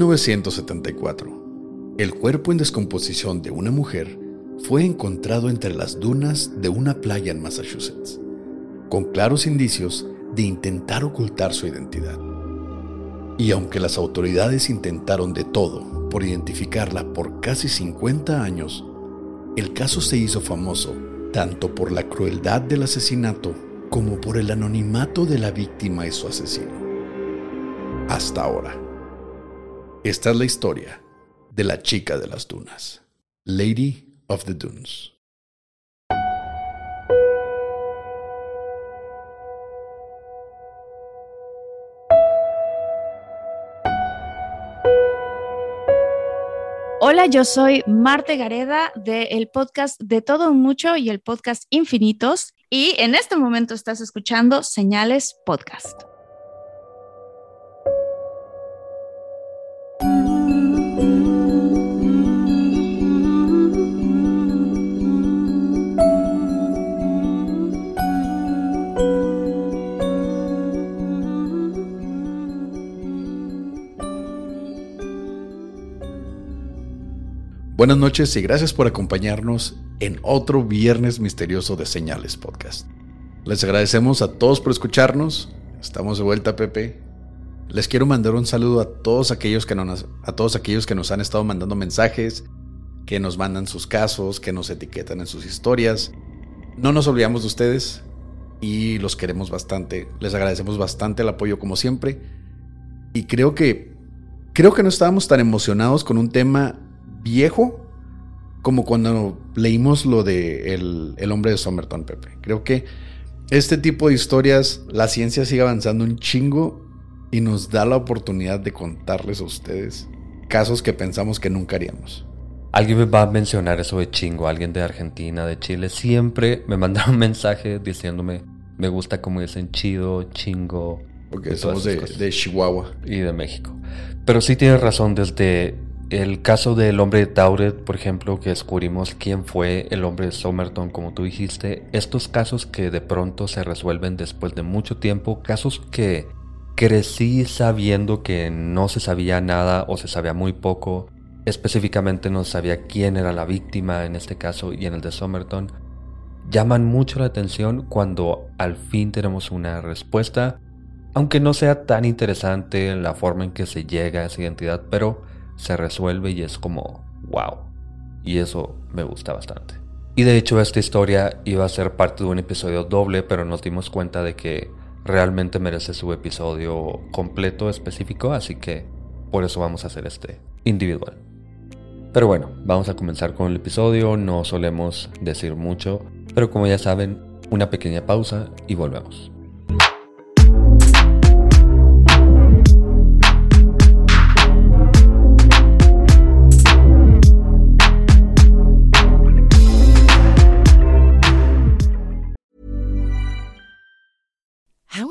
1974, el cuerpo en descomposición de una mujer fue encontrado entre las dunas de una playa en Massachusetts, con claros indicios de intentar ocultar su identidad. Y aunque las autoridades intentaron de todo por identificarla por casi 50 años, el caso se hizo famoso tanto por la crueldad del asesinato como por el anonimato de la víctima y su asesino. Hasta ahora. Esta es la historia de la chica de las dunas, Lady of the Dunes. Hola, yo soy Marte Gareda del podcast De Todo Mucho y el podcast Infinitos y en este momento estás escuchando Señales Podcast. Buenas noches y gracias por acompañarnos en otro viernes misterioso de Señales Podcast. Les agradecemos a todos por escucharnos. Estamos de vuelta, Pepe. Les quiero mandar un saludo a todos aquellos que nos, a todos aquellos que nos han estado mandando mensajes, que nos mandan sus casos, que nos etiquetan en sus historias. No nos olvidamos de ustedes y los queremos bastante. Les agradecemos bastante el apoyo como siempre. Y creo que creo que no estábamos tan emocionados con un tema viejo como cuando leímos lo de el, hombre de Somerton, Pepe. Creo que este tipo de historias, la ciencia sigue avanzando un chingo y nos da la oportunidad de contarles a ustedes casos que pensamos que nunca haríamos. Alguien me va a mencionar eso de chingo, alguien de Argentina, de Chile, siempre me manda un mensaje diciéndome, me gusta como dicen chido, chingo. Porque somos de, de Chihuahua. Y de México. Pero sí tienes razón, desde el caso del hombre de Tauret, por ejemplo, que descubrimos quién fue el hombre de Somerton, como tú dijiste, estos casos que de pronto se resuelven después de mucho tiempo, casos que crecí sabiendo que no se sabía nada o se sabía muy poco, específicamente no sabía quién era la víctima en este caso y en el de Somerton, llaman mucho la atención cuando al fin tenemos una respuesta, aunque no sea tan interesante la forma en que se llega a esa identidad, pero se resuelve y es como, wow. Y eso me gusta bastante. Y de hecho esta historia iba a ser parte de un episodio doble, pero nos dimos cuenta de que realmente merece su episodio completo específico, así que por eso vamos a hacer este individual. Pero bueno, vamos a comenzar con el episodio, no solemos decir mucho, pero como ya saben, una pequeña pausa y volvemos.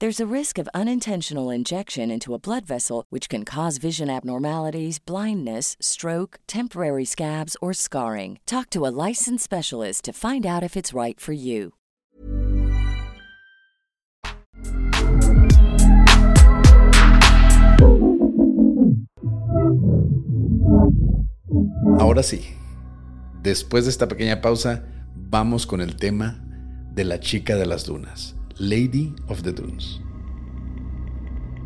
There's a risk of unintentional injection into a blood vessel, which can cause vision abnormalities, blindness, stroke, temporary scabs, or scarring. Talk to a licensed specialist to find out if it's right for you. Ahora sí, después de esta pequeña pausa, vamos con el tema de la chica de las dunas, Lady of the Dunes.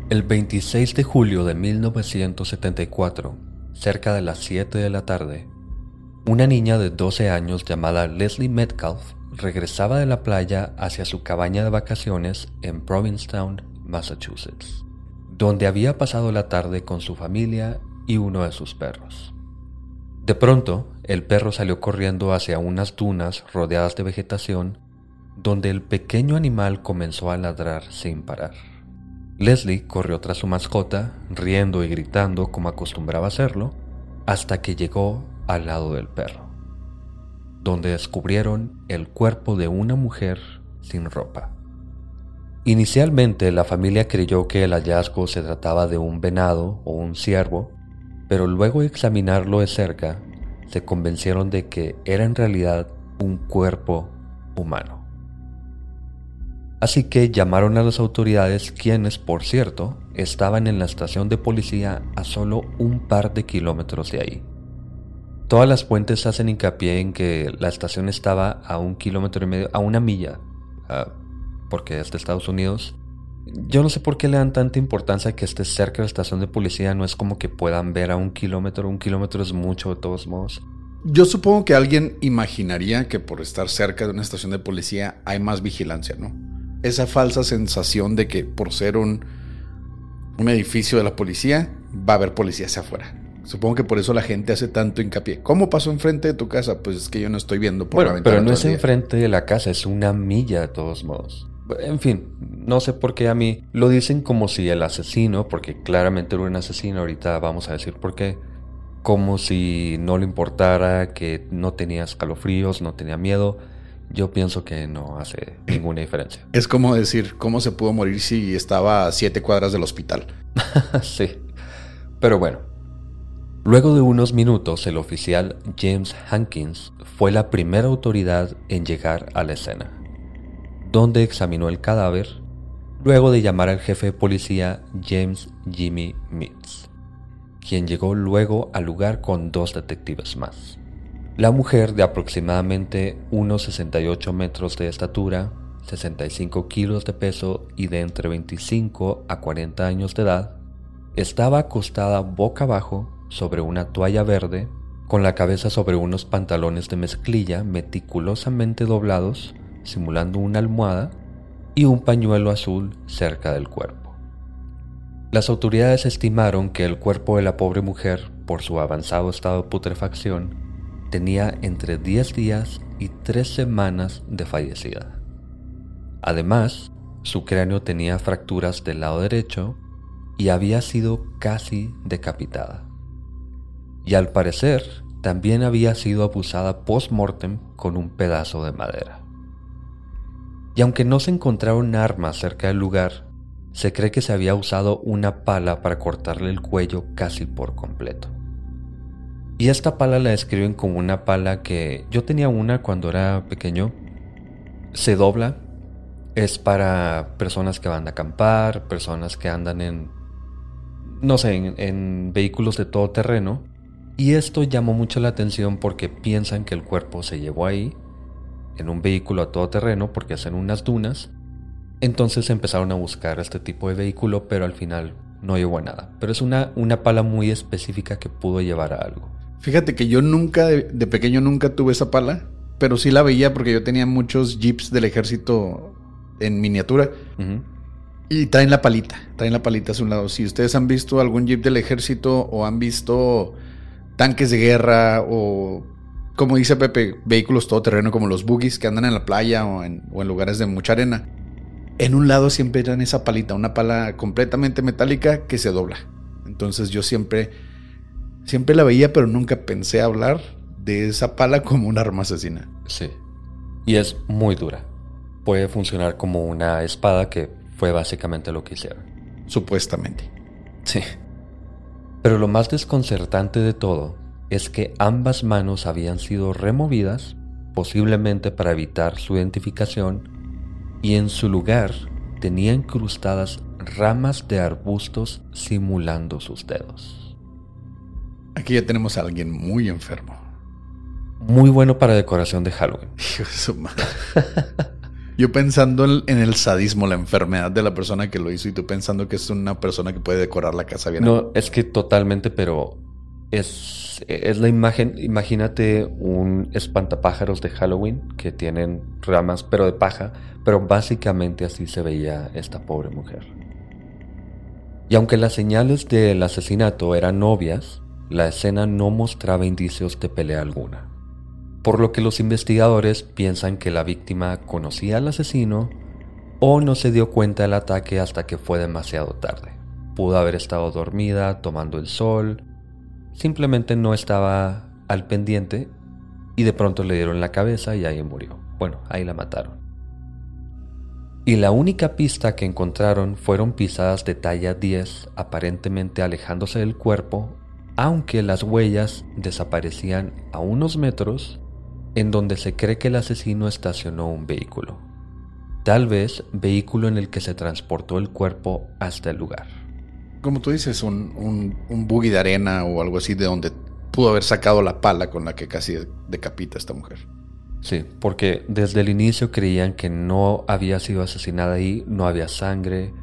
El 26 de julio de 1974, cerca de las 7 de la tarde, una niña de 12 años llamada Leslie Metcalf regresaba de la playa hacia su cabaña de vacaciones en Provincetown, Massachusetts, donde había pasado la tarde con su familia y uno de sus perros. De pronto, el perro salió corriendo hacia unas dunas rodeadas de vegetación, donde el pequeño animal comenzó a ladrar sin parar. Leslie corrió tras su mascota, riendo y gritando como acostumbraba hacerlo, hasta que llegó al lado del perro, donde descubrieron el cuerpo de una mujer sin ropa. Inicialmente la familia creyó que el hallazgo se trataba de un venado o un ciervo, pero luego de examinarlo de cerca, se convencieron de que era en realidad un cuerpo humano. Así que llamaron a las autoridades quienes, por cierto, estaban en la estación de policía a solo un par de kilómetros de ahí. Todas las fuentes hacen hincapié en que la estación estaba a un kilómetro y medio, a una milla, uh, porque es de Estados Unidos. Yo no sé por qué le dan tanta importancia que esté cerca de la estación de policía, no es como que puedan ver a un kilómetro, un kilómetro es mucho de todos modos. Yo supongo que alguien imaginaría que por estar cerca de una estación de policía hay más vigilancia, ¿no? Esa falsa sensación de que por ser un, un edificio de la policía va a haber policía hacia afuera. Supongo que por eso la gente hace tanto hincapié. ¿Cómo pasó enfrente de tu casa? Pues es que yo no estoy viendo por bueno, la ventana. Pero no es enfrente de la casa, es una milla de todos modos. En fin, no sé por qué a mí lo dicen como si el asesino, porque claramente era un asesino, ahorita vamos a decir por qué, como si no le importara, que no tenía escalofríos, no tenía miedo. Yo pienso que no hace ninguna diferencia. Es como decir, ¿cómo se pudo morir si estaba a siete cuadras del hospital? sí. Pero bueno. Luego de unos minutos, el oficial James Hankins fue la primera autoridad en llegar a la escena, donde examinó el cadáver, luego de llamar al jefe de policía James Jimmy Mitz, quien llegó luego al lugar con dos detectives más. La mujer de aproximadamente unos 68 metros de estatura, 65 kilos de peso y de entre 25 a 40 años de edad, estaba acostada boca abajo sobre una toalla verde, con la cabeza sobre unos pantalones de mezclilla meticulosamente doblados, simulando una almohada, y un pañuelo azul cerca del cuerpo. Las autoridades estimaron que el cuerpo de la pobre mujer, por su avanzado estado de putrefacción, tenía entre 10 días y 3 semanas de fallecida. Además, su cráneo tenía fracturas del lado derecho y había sido casi decapitada. Y al parecer, también había sido abusada post-mortem con un pedazo de madera. Y aunque no se encontraron armas cerca del lugar, se cree que se había usado una pala para cortarle el cuello casi por completo. Y esta pala la describen como una pala que yo tenía una cuando era pequeño. Se dobla. Es para personas que van a acampar, personas que andan en, no sé, en, vehículos de todo terreno. Y esto llamó mucho la atención porque piensan que el cuerpo se llevó ahí, en un vehículo a todo terreno, porque hacen unas dunas. Entonces empezaron a buscar este tipo de vehículo, pero al final no llegó a nada. Pero es una, una pala muy específica que pudo llevar a algo. Fíjate que yo nunca, de, pequeño nunca tuve esa pala, pero sí la veía porque yo tenía muchos jeeps del ejército en miniatura. Uh -huh. Y traen la palita, traen la palita a su lado. Si ustedes han visto algún jeep del ejército o han visto tanques de guerra o, como dice Pepe, vehículos todoterreno como los buggies que andan en la playa o en, o en lugares de mucha arena, en un lado siempre traen esa palita, una pala completamente metálica que se dobla. Entonces yo siempre Siempre la veía, pero nunca pensé hablar de esa pala como un arma asesina. Sí. Y es muy dura. Puede funcionar como una espada que Fue básicamente lo que hicieron. Supuestamente. Sí. Pero lo más desconcertante de todo es que ambas manos habían sido removidas, posiblemente para evitar su identificación, y en su lugar tenía incrustadas ramas de arbustos simulando sus dedos. Aquí ya tenemos a alguien muy enfermo. Muy bueno para decoración de Halloween. Yo pensando en el sadismo, la enfermedad de la persona que lo hizo y tú pensando que es una persona que puede decorar la casa bien. No, es que totalmente, pero es, es la imagen, imagínate un espantapájaros de Halloween que tienen ramas pero de paja, pero básicamente así se veía esta pobre mujer. Y aunque las señales del asesinato eran obvias, la escena no mostraba indicios de pelea alguna por lo que los investigadores piensan que la víctima conocía al asesino o no se dio cuenta del ataque hasta que fue demasiado tarde. Pudo haber estado dormida, tomando el sol, simplemente no estaba al pendiente y de pronto le dieron la cabeza y ahí murió. Bueno, ahí la mataron. Y la única pista que encontraron fueron pisadas de talla 10, aparentemente alejándose del cuerpo, aunque las huellas desaparecían a unos metros en donde se cree que el asesino estacionó un vehículo, tal vez vehículo en el que se transportó el cuerpo hasta el lugar. Como tú dices, un, un, buggy de arena o algo así de donde pudo haber sacado la pala con la que casi decapita a esta mujer. Sí, porque desde el inicio creían que no había sido asesinada ahí, no había sangre,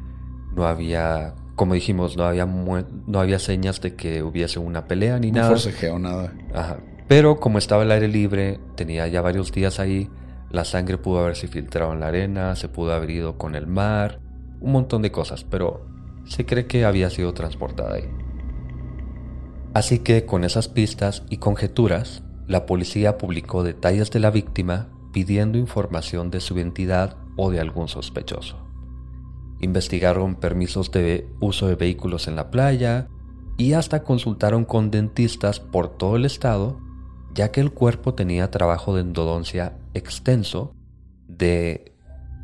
no había, como dijimos, no había, no había señas de que hubiese una pelea ni nada. No forcejeo, nada. Ajá. Pero como estaba el aire libre, tenía ya varios días ahí, la sangre pudo haberse filtrado en la arena, se pudo haber ido con el mar, un montón de cosas, pero se cree que había sido transportada ahí. Así que con esas pistas y conjeturas, la policía publicó detalles de la víctima pidiendo información de su identidad o de algún sospechoso. Investigaron permisos de uso de vehículos en la playa y hasta consultaron con dentistas por todo el estado ya que el cuerpo tenía trabajo de endodoncia extenso de,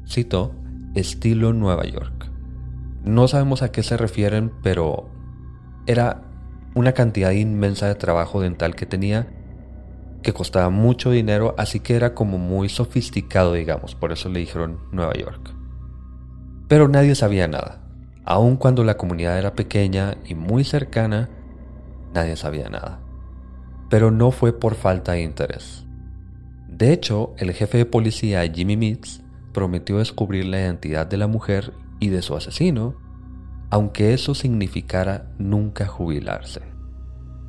cito, estilo Nueva York. No sabemos a qué se refieren, pero era una cantidad inmensa de trabajo dental que tenía que costaba mucho dinero, así que era como muy sofisticado, digamos, por eso le dijeron Nueva York. Pero nadie sabía nada. Aun cuando la comunidad era pequeña y muy cercana, nadie sabía nada pero no fue por falta de interés. De hecho, el jefe de policía Jimmy Meeks prometió descubrir la identidad de la mujer y de su asesino, aunque eso significara nunca jubilarse.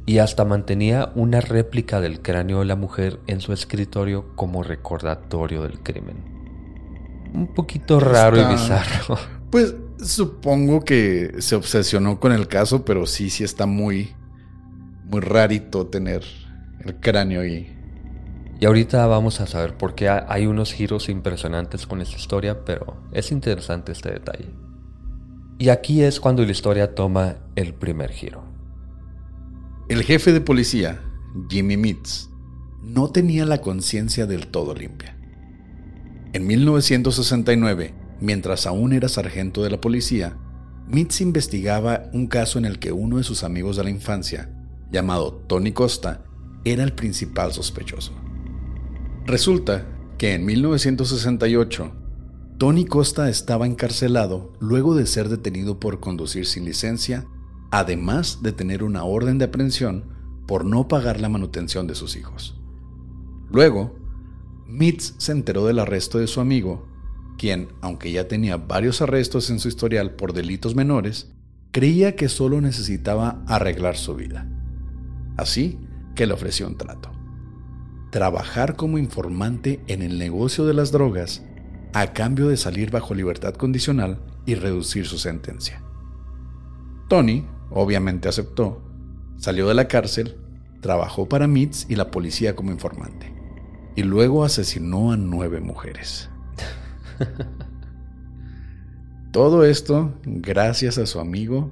Y hasta mantenía una réplica del cráneo de la mujer en su escritorio como recordatorio del crimen. Un poquito raro y bizarro. Pues supongo que se obsesionó con el caso, pero sí, sí está muy muy rarito tener el cráneo ahí. Y ahorita vamos a saber por qué hay unos giros impresionantes con esta historia, pero es interesante este detalle. Y aquí es cuando la historia toma el primer giro. El jefe de policía, Jimmy Mitz, no tenía la conciencia del todo limpia. En 1969, mientras aún era sargento de la policía, Mitz investigaba un caso en el que uno de sus amigos de la infancia llamado Tony Costa, era el principal sospechoso. Resulta que en 1968, Tony Costa estaba encarcelado luego de ser detenido por conducir sin licencia, además de tener una orden de aprehensión por no pagar la manutención de sus hijos. Luego, Mitz se enteró del arresto de su amigo, quien, aunque ya tenía varios arrestos en su historial por delitos menores, creía que solo necesitaba arreglar su vida. Así que le ofreció un trato. Trabajar como informante en el negocio de las drogas a cambio de salir bajo libertad condicional y reducir su sentencia. Tony obviamente aceptó, salió de la cárcel, trabajó para Mitz y la policía como informante, y luego asesinó a nueve mujeres. Todo esto gracias a su amigo,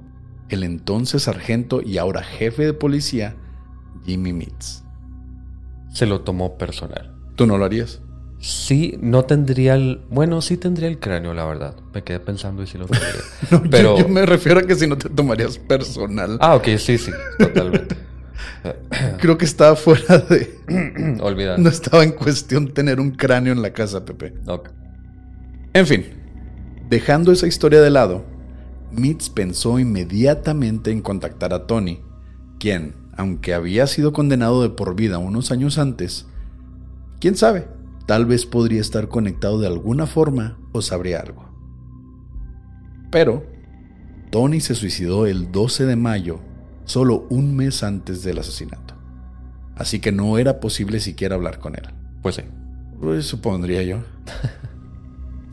el entonces sargento y ahora jefe de policía, Jimmy Mitz. Se lo tomó personal. ¿Tú no lo harías? Sí, no tendría el... Bueno, sí tendría el cráneo, la verdad. Me quedé pensando y sí lo tendría. No, yo- Pero... yo, me refiero a que si no te tomarías personal. Ah, ok, sí, sí, totalmente. Creo que estaba fuera de... Olvidar. No estaba en cuestión tener un cráneo en la casa, Pepe. En fin, dejando esa historia de lado, Mitz pensó inmediatamente en contactar a Tony, quien, aunque había sido condenado de por vida unos años antes, quién sabe, tal vez podría estar conectado de alguna forma o sabría algo. Pero, Tony se suicidó el 12 de mayo, solo un mes antes del asesinato. Así que no era posible siquiera hablar con él. Pues sí. Pues supondría yo.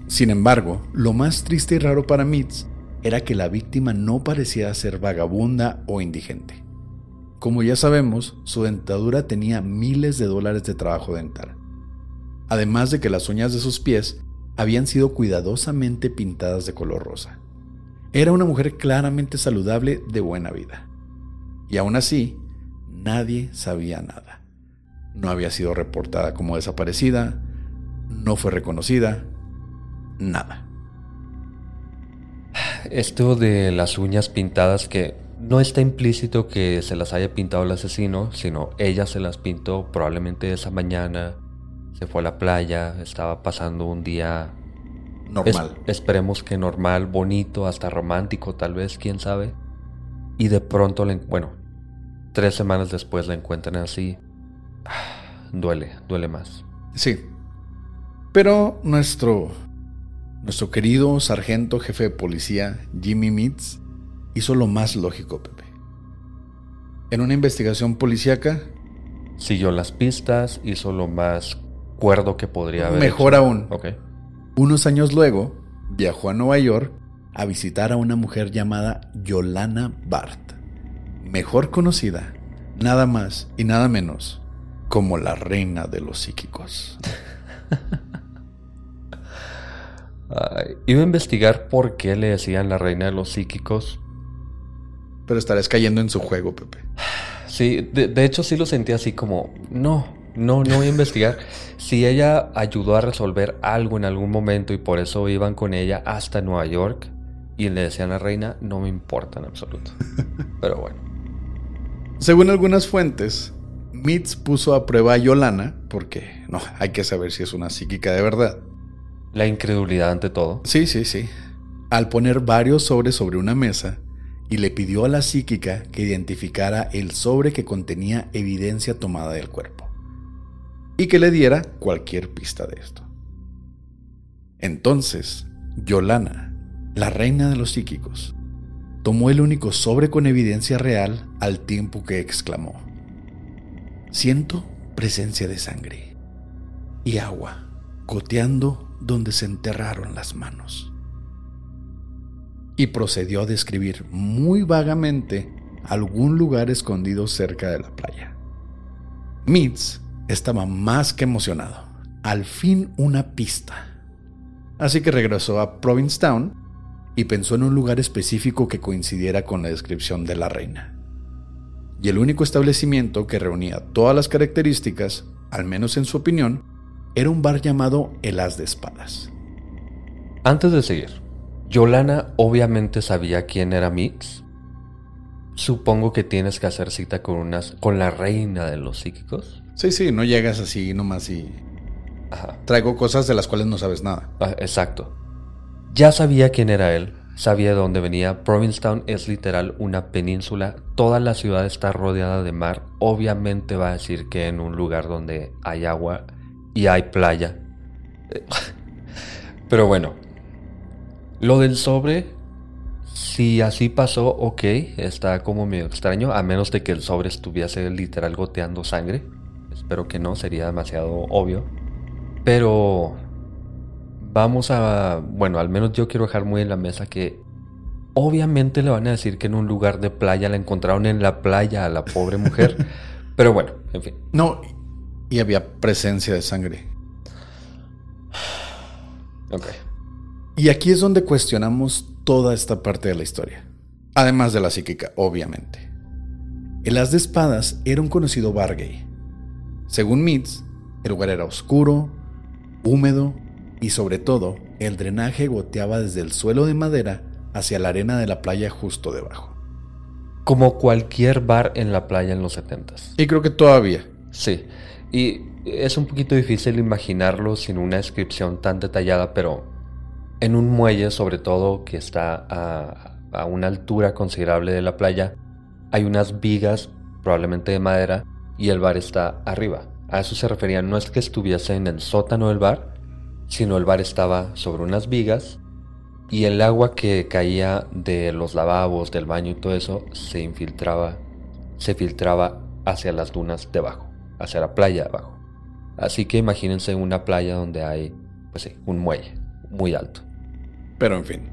Sin embargo, lo más triste y raro para Mitz era que la víctima no parecía ser vagabunda o indigente. Como ya sabemos, su dentadura tenía miles de dólares de trabajo dental. Además de que las uñas de sus pies habían sido cuidadosamente pintadas de color rosa. Era una mujer claramente saludable de buena vida. Y aún así, nadie sabía nada. No había sido reportada como desaparecida, no fue reconocida, nada. Esto de las uñas pintadas que no está implícito que se las haya pintado el asesino, sino ella se las pintó probablemente esa mañana, se fue a la playa, estaba pasando un día es- Normal. esperemos que normal, bonito, hasta romántico tal vez, quién sabe. Y de pronto, la en- bueno, tres semanas después la encuentran así. Duele, duele más. Sí. Pero nuestro nuestro querido sargento jefe de policía, Jimmy Mitz, hizo lo más lógico, Pepe. En una investigación policíaca, Siguió las pistas, hizo lo más cuerdo que podría haber. mejor hecho. aún, Ok. unos años luego, viajó a Nueva York a visitar a una mujer llamada Yolana Bart, mejor conocida, nada más y nada menos, como la reina de los psíquicos. Iba a investigar por qué le decían la reina de los psíquicos. Pero estarás cayendo en su juego, Pepe. Sí, de, de hecho sí lo sentí así como, no, no, no voy a investigar. Si ella ayudó a resolver algo en algún momento y por eso iban con ella hasta Nueva York y le decían a la reina, no me importa en absoluto. Pero bueno, Según algunas fuentes, Mitz puso a prueba a Yolana, porque no, hay que saber si es una psíquica de verdad. la incredulidad ante todo. Sí, sí, sí. Al poner varios sobres sobre una mesa y le pidió a la psíquica que identificara el sobre que contenía evidencia tomada del cuerpo y que le diera cualquier pista de esto. Entonces, Yolana, la reina de los psíquicos, tomó el único sobre con evidencia real al tiempo que exclamó, Siento presencia de sangre y agua goteando donde se enterraron las manos. Y procedió a describir muy vagamente algún lugar escondido cerca de la playa. Mitz estaba más que emocionado. Al fin una pista. Así que regresó a Provincetown y pensó en un lugar específico que coincidiera con la descripción de la reina. Y el único establecimiento que reunía todas las características, al menos en su opinión, era un bar llamado El As de Espadas. Antes de seguir, Yolana obviamente sabía quién era Mix. Supongo que tienes que hacer cita con unas con la reina de los psíquicos. Sí, sí, no llegas así nomás y Ajá. traigo cosas de las cuales no sabes nada. Ah, exacto. Ya sabía quién era él, sabía de dónde venía. Provincetown es literal una península. Toda la ciudad está rodeada de mar. Obviamente va a decir que en un lugar donde hay agua y hay playa. Pero bueno, lo del sobre, si así pasó, ok, está como medio extraño, a menos de que el sobre estuviese literal goteando sangre. Espero que no, sería demasiado obvio. Pero vamos a, bueno, al menos yo quiero dejar muy en la mesa que obviamente le van a decir que en un lugar de playa la encontraron en la playa a la pobre mujer. Pero bueno, en fin. No, y había presencia de sangre. Ok. Y aquí es donde cuestionamos toda esta parte de la historia. Además de la psíquica, obviamente. El As de Espadas era un conocido bar gay. Según Mitz, el lugar era oscuro, húmedo y sobre todo el drenaje goteaba desde el suelo de madera hacia la arena de la playa justo debajo. Como cualquier bar en la playa en los 70 Y creo que todavía. Sí, y es un poquito difícil imaginarlo sin una descripción tan detallada, pero en un muelle sobre todo que está a, a una altura considerable de la playa, hay unas vigas, probablemente de madera, y el bar está arriba. A eso se refería, no es que estuviese en el sótano del bar, sino el bar estaba sobre unas vigas y el agua que caía de los lavabos, del baño y todo eso se infiltraba, se filtraba hacia las dunas debajo, hacia la playa abajo. Así que imagínense una playa donde hay, pues sí, un muelle muy alto. Pero en fin,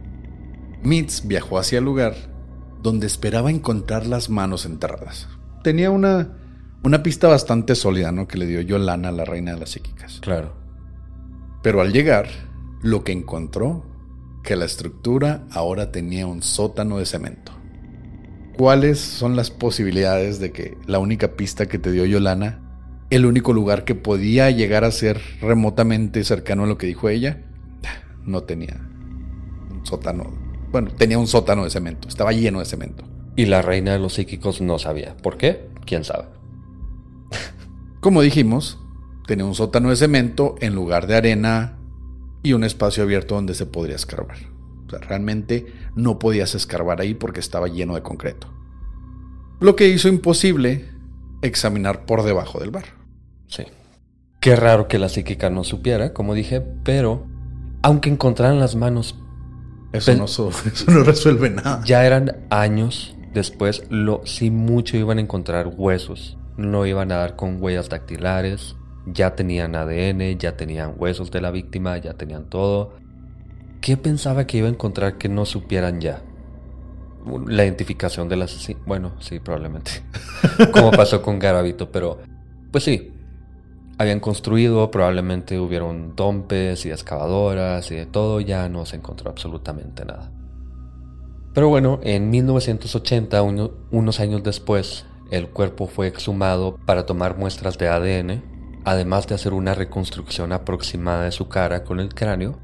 Mitz viajó hacia el lugar donde esperaba encontrar las manos enterradas. Tenía una, una pista bastante sólida, ¿no? Que le dio Yolana, la reina de las psíquicas. Claro. Pero al llegar, lo que encontró, que la estructura ahora tenía un sótano de cemento. ¿Cuáles son las posibilidades de que la única pista que te dio Yolana, el único lugar que podía llegar a ser remotamente cercano a lo que dijo ella, no tenía un sótano? Bueno, tenía un sótano de cemento, estaba lleno de cemento. Y la reina de los psíquicos no sabía. ¿Por qué? ¿Quién sabe? Como dijimos, tenía un sótano de cemento en lugar de arena y un espacio abierto donde se podría escarbar. O sea, realmente no podías escarbar ahí porque estaba lleno de concreto. Lo que hizo imposible examinar por debajo del bar. Sí. Qué raro que la psíquica no supiera, como dije, pero aunque encontraran las manos... Eso, no, eso no resuelve nada. Ya eran años después, lo, si mucho iban a encontrar huesos. No iban a dar con huellas dactilares, ya tenían ADN, ya tenían huesos de la víctima, ya tenían todo. ¿Qué pensaba que iba a encontrar que no supieran ya? La identificación del asesino. Bueno, sí, probablemente. Como pasó con Garavito, pero pues sí. Habían construido, probablemente hubieron dompes y excavadoras y de todo, ya no se encontró absolutamente nada. Pero bueno, en 1980, unos años después, el cuerpo fue exhumado para tomar muestras de ADN además de hacer una reconstrucción aproximada de su cara con el cráneo,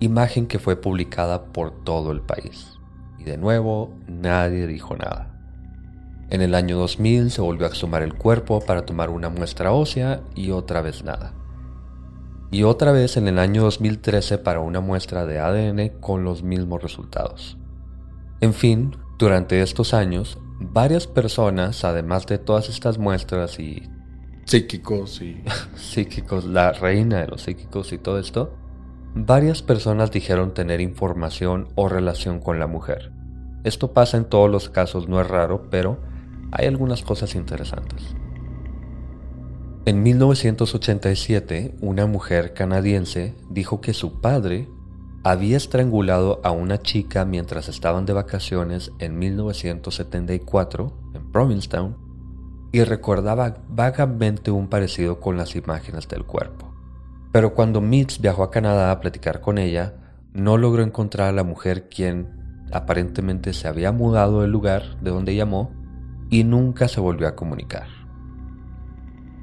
imagen que fue publicada por todo el país. Y de nuevo, nadie dijo nada. En el año 2000 se volvió a exhumar el cuerpo para tomar una muestra ósea y otra vez nada. Y otra vez en el año 2013 para una muestra de ADN con los mismos resultados. En fin, durante estos años, varias personas, además de todas estas muestras y psíquicos y... psíquicos, la reina de los psíquicos y todo esto, varias personas dijeron tener información o relación con la mujer. Esto pasa en todos los casos, no es raro, pero hay algunas cosas interesantes. En 1987, una mujer canadiense dijo que su padre había estrangulado a una chica mientras estaban de vacaciones en 1974 en Provincetown y recordaba vagamente un parecido con las imágenes del cuerpo. Pero cuando Mitz viajó a Canadá a platicar con ella, no logró encontrar a la mujer quien aparentemente se había mudado del lugar de donde llamó y nunca se volvió a comunicar.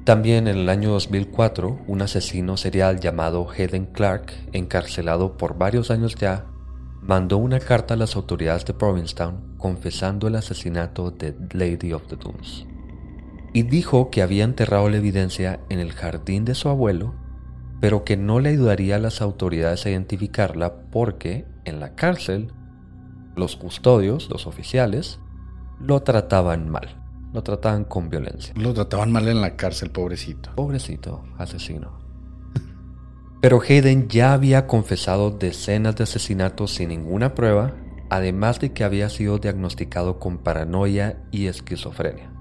También en el año 2004, un asesino serial llamado Hayden Clark, encarcelado por varios años ya, mandó una carta a las autoridades de Provincetown confesando el asesinato de Lady of the Dunes y dijo que había enterrado la evidencia en el jardín de su abuelo, pero que no le ayudaría a las autoridades a identificarla porque en la cárcel los custodios, los oficiales, lo trataban mal, lo trataban con violencia. Lo trataban mal en la cárcel, pobrecito. Pobrecito, asesino. Pero Hayden ya había confesado decenas de asesinatos sin ninguna prueba, además de que había sido diagnosticado con paranoia y esquizofrenia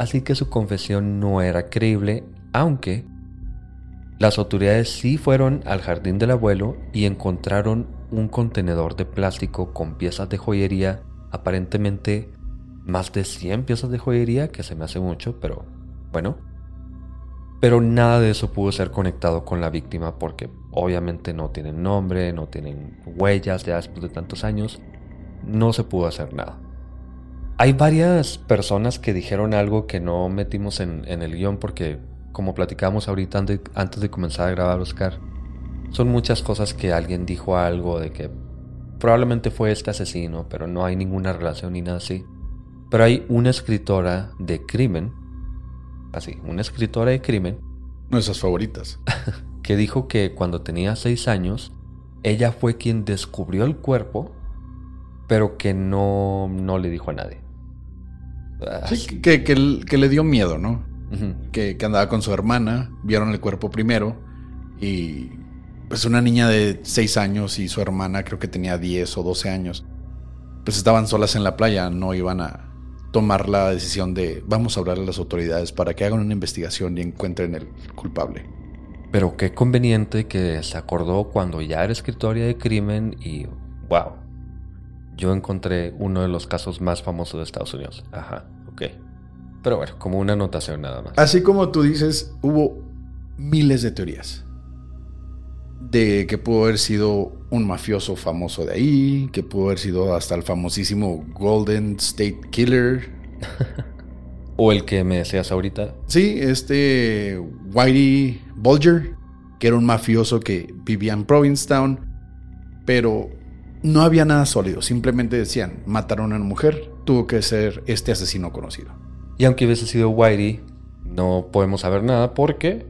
así que su confesión no era creíble, aunque las autoridades sí fueron al jardín del abuelo y encontraron un contenedor de plástico con piezas de joyería, aparentemente más de 100 piezas de joyería, que se me hace mucho, pero bueno. Pero nada de eso pudo ser conectado con la víctima porque obviamente no tienen nombre, no tienen huellas ya después de tantos años, no se pudo hacer nada. Hay varias personas que dijeron algo que no metimos en, el guion porque, como platicamos ahorita antes, de comenzar a grabar, Oscar, Son muchas cosas que alguien dijo algo de que probablemente fue este asesino, pero no hay ninguna relación ni nada así. Pero hay una escritora de crimen, así, una escritora de crimen. Nuestras favoritas. que dijo que cuando tenía seis años, ella fue quien descubrió el cuerpo, pero que no, no le dijo a nadie. Sí, que, que, le dio miedo, ¿no? que, que andaba con su hermana, vieron el cuerpo primero y pues una niña de 6 años y su hermana creo que tenía 10 o 12 años, pues estaban solas en la playa, no iban a tomar la decisión de vamos a hablarle a las autoridades para que hagan una investigación y encuentren el culpable. Pero qué conveniente que se acordó cuando ya era escritoria de crimen y wow, yo encontré uno de los casos más famosos de Estados Unidos. Ajá, ok. Pero bueno, como una anotación nada más. Así como tú dices, hubo miles de teorías de que pudo haber sido un mafioso famoso de ahí, que pudo haber sido hasta el famosísimo Golden State Killer. o el que me decías ahorita. Sí, este Whitey Bulger, que era un mafioso que vivía en Provincetown, pero no había nada sólido, simplemente decían, mataron a una mujer, tuvo que ser este asesino conocido. Y aunque hubiese sido Whitey, no podemos saber nada porque...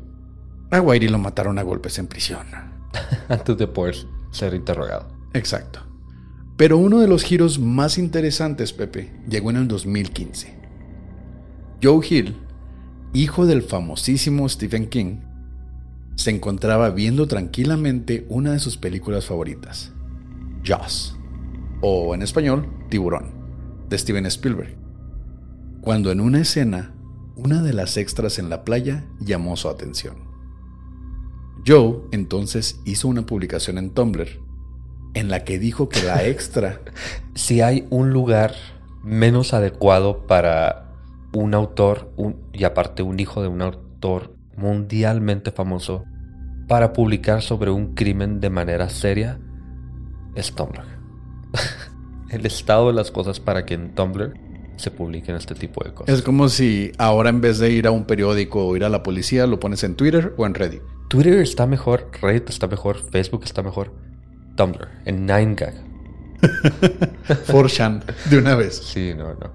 A Whitey lo mataron a golpes en prisión. antes de poder ser interrogado. Exacto. Pero uno de los giros más interesantes, Pepe, llegó en el 2015. Joe Hill, hijo del famosísimo Stephen King, se encontraba viendo tranquilamente una de sus películas favoritas, Jaws, o en español, Tiburón, de Steven Spielberg, cuando en una escena, una de las extras en la playa llamó su atención. Joe entonces hizo una publicación en Tumblr en la que dijo que la extra... si hay un lugar menos adecuado para un autor y aparte un hijo de un autor mundialmente famoso para publicar sobre un crimen de manera seria, es Tumblr. El estado de las cosas para que en Tumblr se publiquen este tipo de cosas. Es como si ahora en vez de ir a un periódico o ir a la policía, lo pones en Twitter o en Reddit. Twitter está mejor, Reddit está mejor, Facebook está mejor, Tumblr, en 9gag. 4chan, de una vez. Sí, no, no.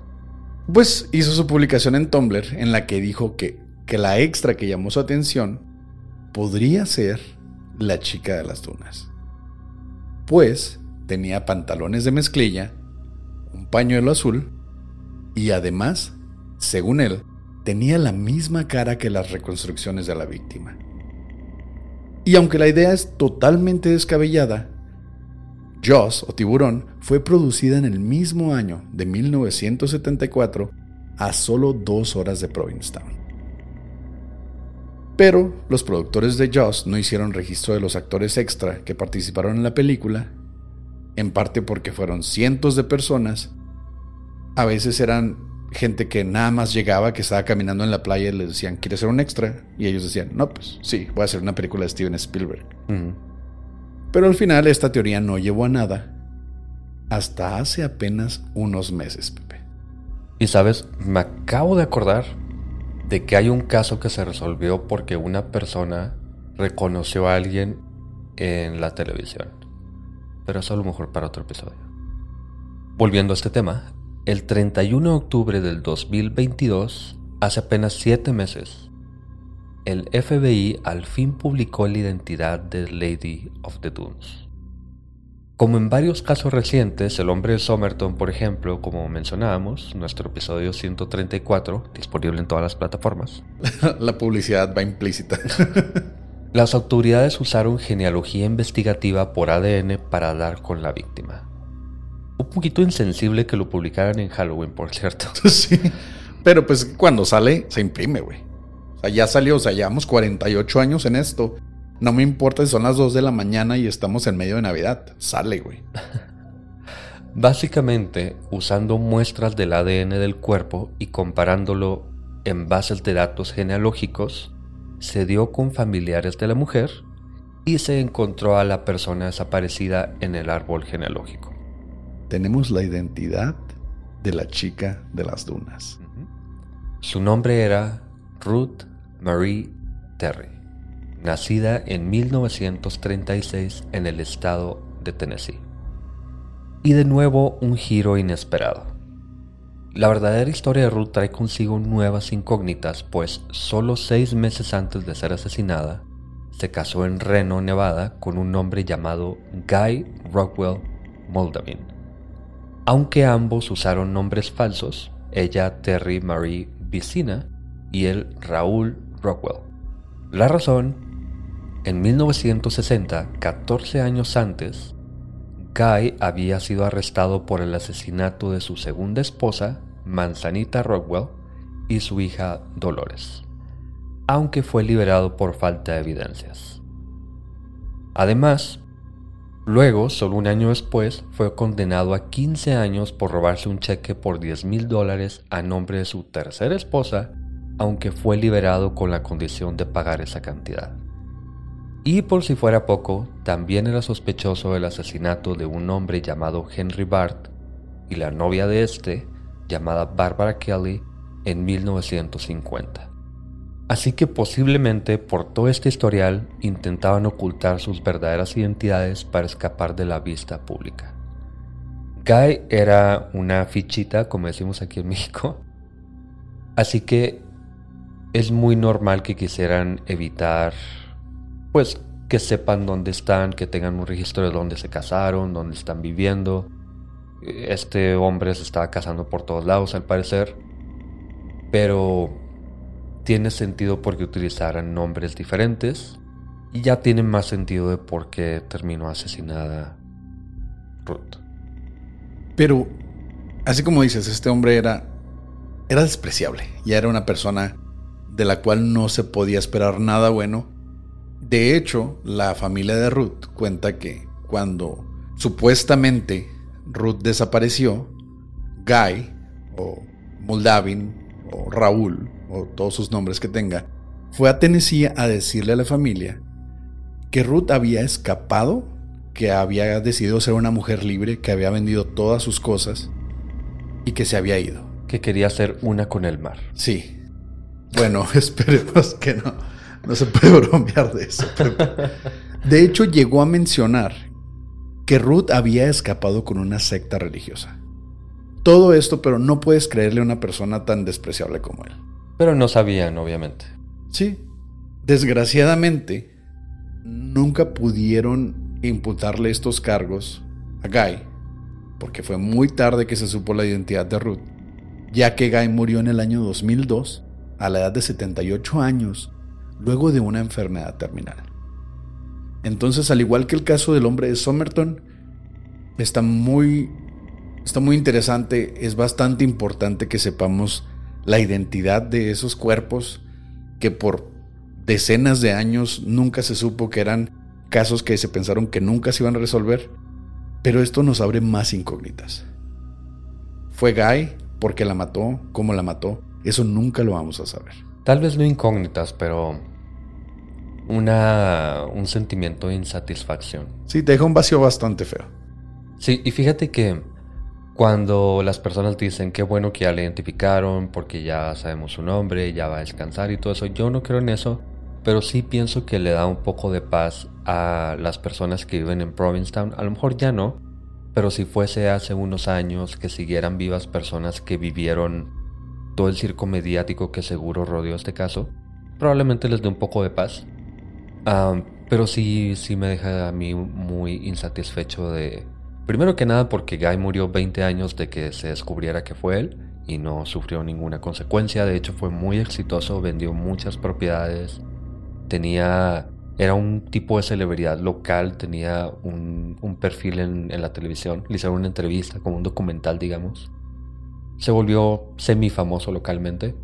Pues hizo su publicación en Tumblr en la que dijo que, que la extra que llamó su atención podría ser la chica de las dunas. Pues tenía pantalones de mezclilla, un pañuelo azul y además, según él, tenía la misma cara que las reconstrucciones de la víctima. Y aunque la idea es totalmente descabellada, Jaws o Tiburón fue producida en el mismo año de 1974 a solo dos horas de Provincetown. Pero los productores de Jaws no hicieron registro de los actores extra que participaron en la película, en parte porque fueron cientos de personas, a veces eran gente que nada más llegaba, que estaba caminando en la playa y les decían, ¿quieres ser un extra? Y ellos decían, no, pues sí, voy a hacer una película de Steven Spielberg. Pero al final esta teoría no llevó a nada hasta hace apenas unos meses, Pepe. Y sabes, me acabo de acordar de que hay un caso que se resolvió porque una persona reconoció a alguien en la televisión. Pero eso a lo mejor para otro episodio. Volviendo a este tema, el 31 de octubre del 2022, hace apenas siete meses, el FBI al fin publicó la identidad de Lady of the Dunes. Como en varios casos recientes, el hombre de Somerton, por ejemplo, como mencionábamos, nuestro episodio 134, disponible en todas las plataformas. La publicidad va implícita. Las autoridades usaron genealogía investigativa por ADN para dar con la víctima. Un poquito insensible que lo publicaran en Halloween, por cierto. Sí. Pero pues cuando sale, se imprime, güey. O sea, ya salió, o sea, llevamos 48 años en esto. No me importa si son las 2 de la mañana y estamos en medio de Navidad. Sale, güey. Básicamente, usando muestras del ADN del cuerpo y comparándolo en bases de datos genealógicos, se dio con familiares de la mujer y se encontró a la persona desaparecida en el árbol genealógico tenemos la identidad de la chica de las dunas. Su nombre era Ruth Marie Terry, nacida en 1936 en el estado de Tennessee. Y de nuevo un giro inesperado. La verdadera historia de Ruth trae consigo nuevas incógnitas, pues solo seis meses antes de ser asesinada, se casó en Reno, Nevada, con un hombre llamado Guy Rockwell Moldavin. Aunque ambos usaron nombres falsos, ella Terry Marie Vicina y él Raúl Rockwell. La razón, en 1960, 14 años antes, Guy había sido arrestado por el asesinato de su segunda esposa, Manzanita Rockwell, y su hija Dolores, aunque fue liberado por falta de evidencias. Además, luego, solo un año después, fue condenado a 15 años por robarse un cheque por 10 mil dólares a nombre de su tercera esposa, aunque fue liberado con la condición de pagar esa cantidad. Y por si fuera poco, también era sospechoso del asesinato de un hombre llamado Henry Bart y la novia de este, llamada Barbara Kelly, en 1950. Así que posiblemente por todo este historial intentaban ocultar sus verdaderas identidades para escapar de la vista pública. Guy era una fichita, como decimos aquí en México, así que es muy normal que quisieran evitar pues que sepan dónde están, que tengan un registro de dónde se casaron, dónde están viviendo. Este hombre se estaba casando por todos lados al parecer, pero tiene sentido porque utilizaran nombres diferentes y ya tiene más sentido de por qué terminó asesinada Ruth. Pero, así como dices, este hombre era, era despreciable, ya era una persona de la cual no se podía esperar nada bueno de hecho, la familia de Ruth cuenta que cuando supuestamente Ruth desapareció, Guy o Moldavin o Raúl o todos sus nombres que tenga, fue a Tennessee a decirle a la familia que Ruth había escapado, que había decidido ser una mujer libre, que había vendido todas sus cosas y que se había ido. Que quería ser una con el mar. Sí. Bueno, esperemos que no. No se puede bromear de eso. De hecho, llegó a mencionar que Ruth había escapado con una secta religiosa. Todo esto, pero no puedes creerle a una persona tan despreciable como él. Pero no sabían, obviamente. Sí. Desgraciadamente, nunca pudieron imputarle estos cargos a Guy, porque fue muy tarde que se supo la identidad de Ruth, ya que Guy murió en el año 2002, a la edad de 78 años, luego de una enfermedad terminal. Entonces, al igual que el caso del hombre de Somerton, está muy, está muy interesante, es bastante importante que sepamos la identidad de esos cuerpos que por decenas de años nunca se supo que eran casos que se pensaron que nunca se iban a resolver, pero esto nos abre más incógnitas. ¿Fue Guy porque la mató? ¿Cómo la mató? Eso nunca lo vamos a saber. Tal vez no incógnitas, pero una, un sentimiento de insatisfacción. Sí, te deja un vacío bastante feo. Sí, y fíjate que cuando las personas dicen qué bueno que ya le identificaron porque ya sabemos su nombre, ya va a descansar y todo eso, yo no creo en eso, pero sí pienso que le da un poco de paz a las personas que viven en Provincetown. A lo mejor ya no, pero si fuese hace unos años que siguieran vivas personas que vivieron todo el circo mediático que seguro rodeó este caso, probablemente les dé un poco de paz. pero sí, sí me deja a mí muy insatisfecho de... Primero que nada porque Guy murió 20 años de que se descubriera que fue él y no sufrió ninguna consecuencia. De hecho fue muy exitoso, vendió muchas propiedades, tenía... Era un tipo de celebridad local, tenía un, perfil en, en la televisión, le hicieron una entrevista, como un documental, digamos se volvió semi-famoso localmente,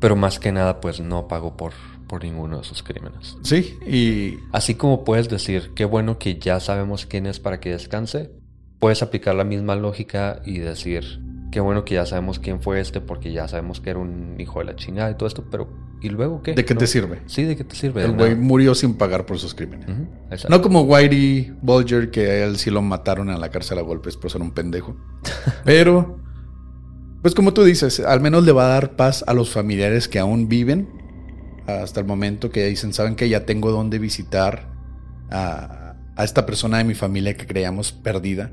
pero más que nada pues no pagó por, por ninguno de sus crímenes. Sí, y... Así como puedes decir, qué bueno que ya sabemos quién es para que descanse, puedes aplicar la misma lógica y decir, qué bueno que ya sabemos quién fue este porque ya sabemos que era un hijo de la chingada y todo esto, pero ¿y luego qué? ¿De qué te sirve? Sí, ¿de qué te sirve? El güey murió sin pagar por sus crímenes. no como Whitey Bulger, que a él sí lo mataron en la cárcel a golpes por ser un pendejo. Pero pues como tú dices, al menos le va a dar paz a los familiares que aún viven, hasta el momento que dicen, saben que ya tengo dónde visitar a, a esta persona de mi familia que creíamos perdida.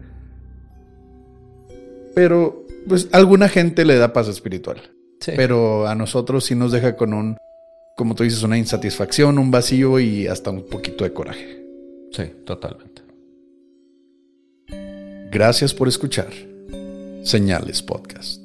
Pero, pues, alguna gente le da paz espiritual. Sí. Pero a nosotros sí nos deja con un, como tú dices, una insatisfacción, un vacío y hasta un poquito de coraje. Sí, totalmente. Gracias por escuchar Señales Podcast.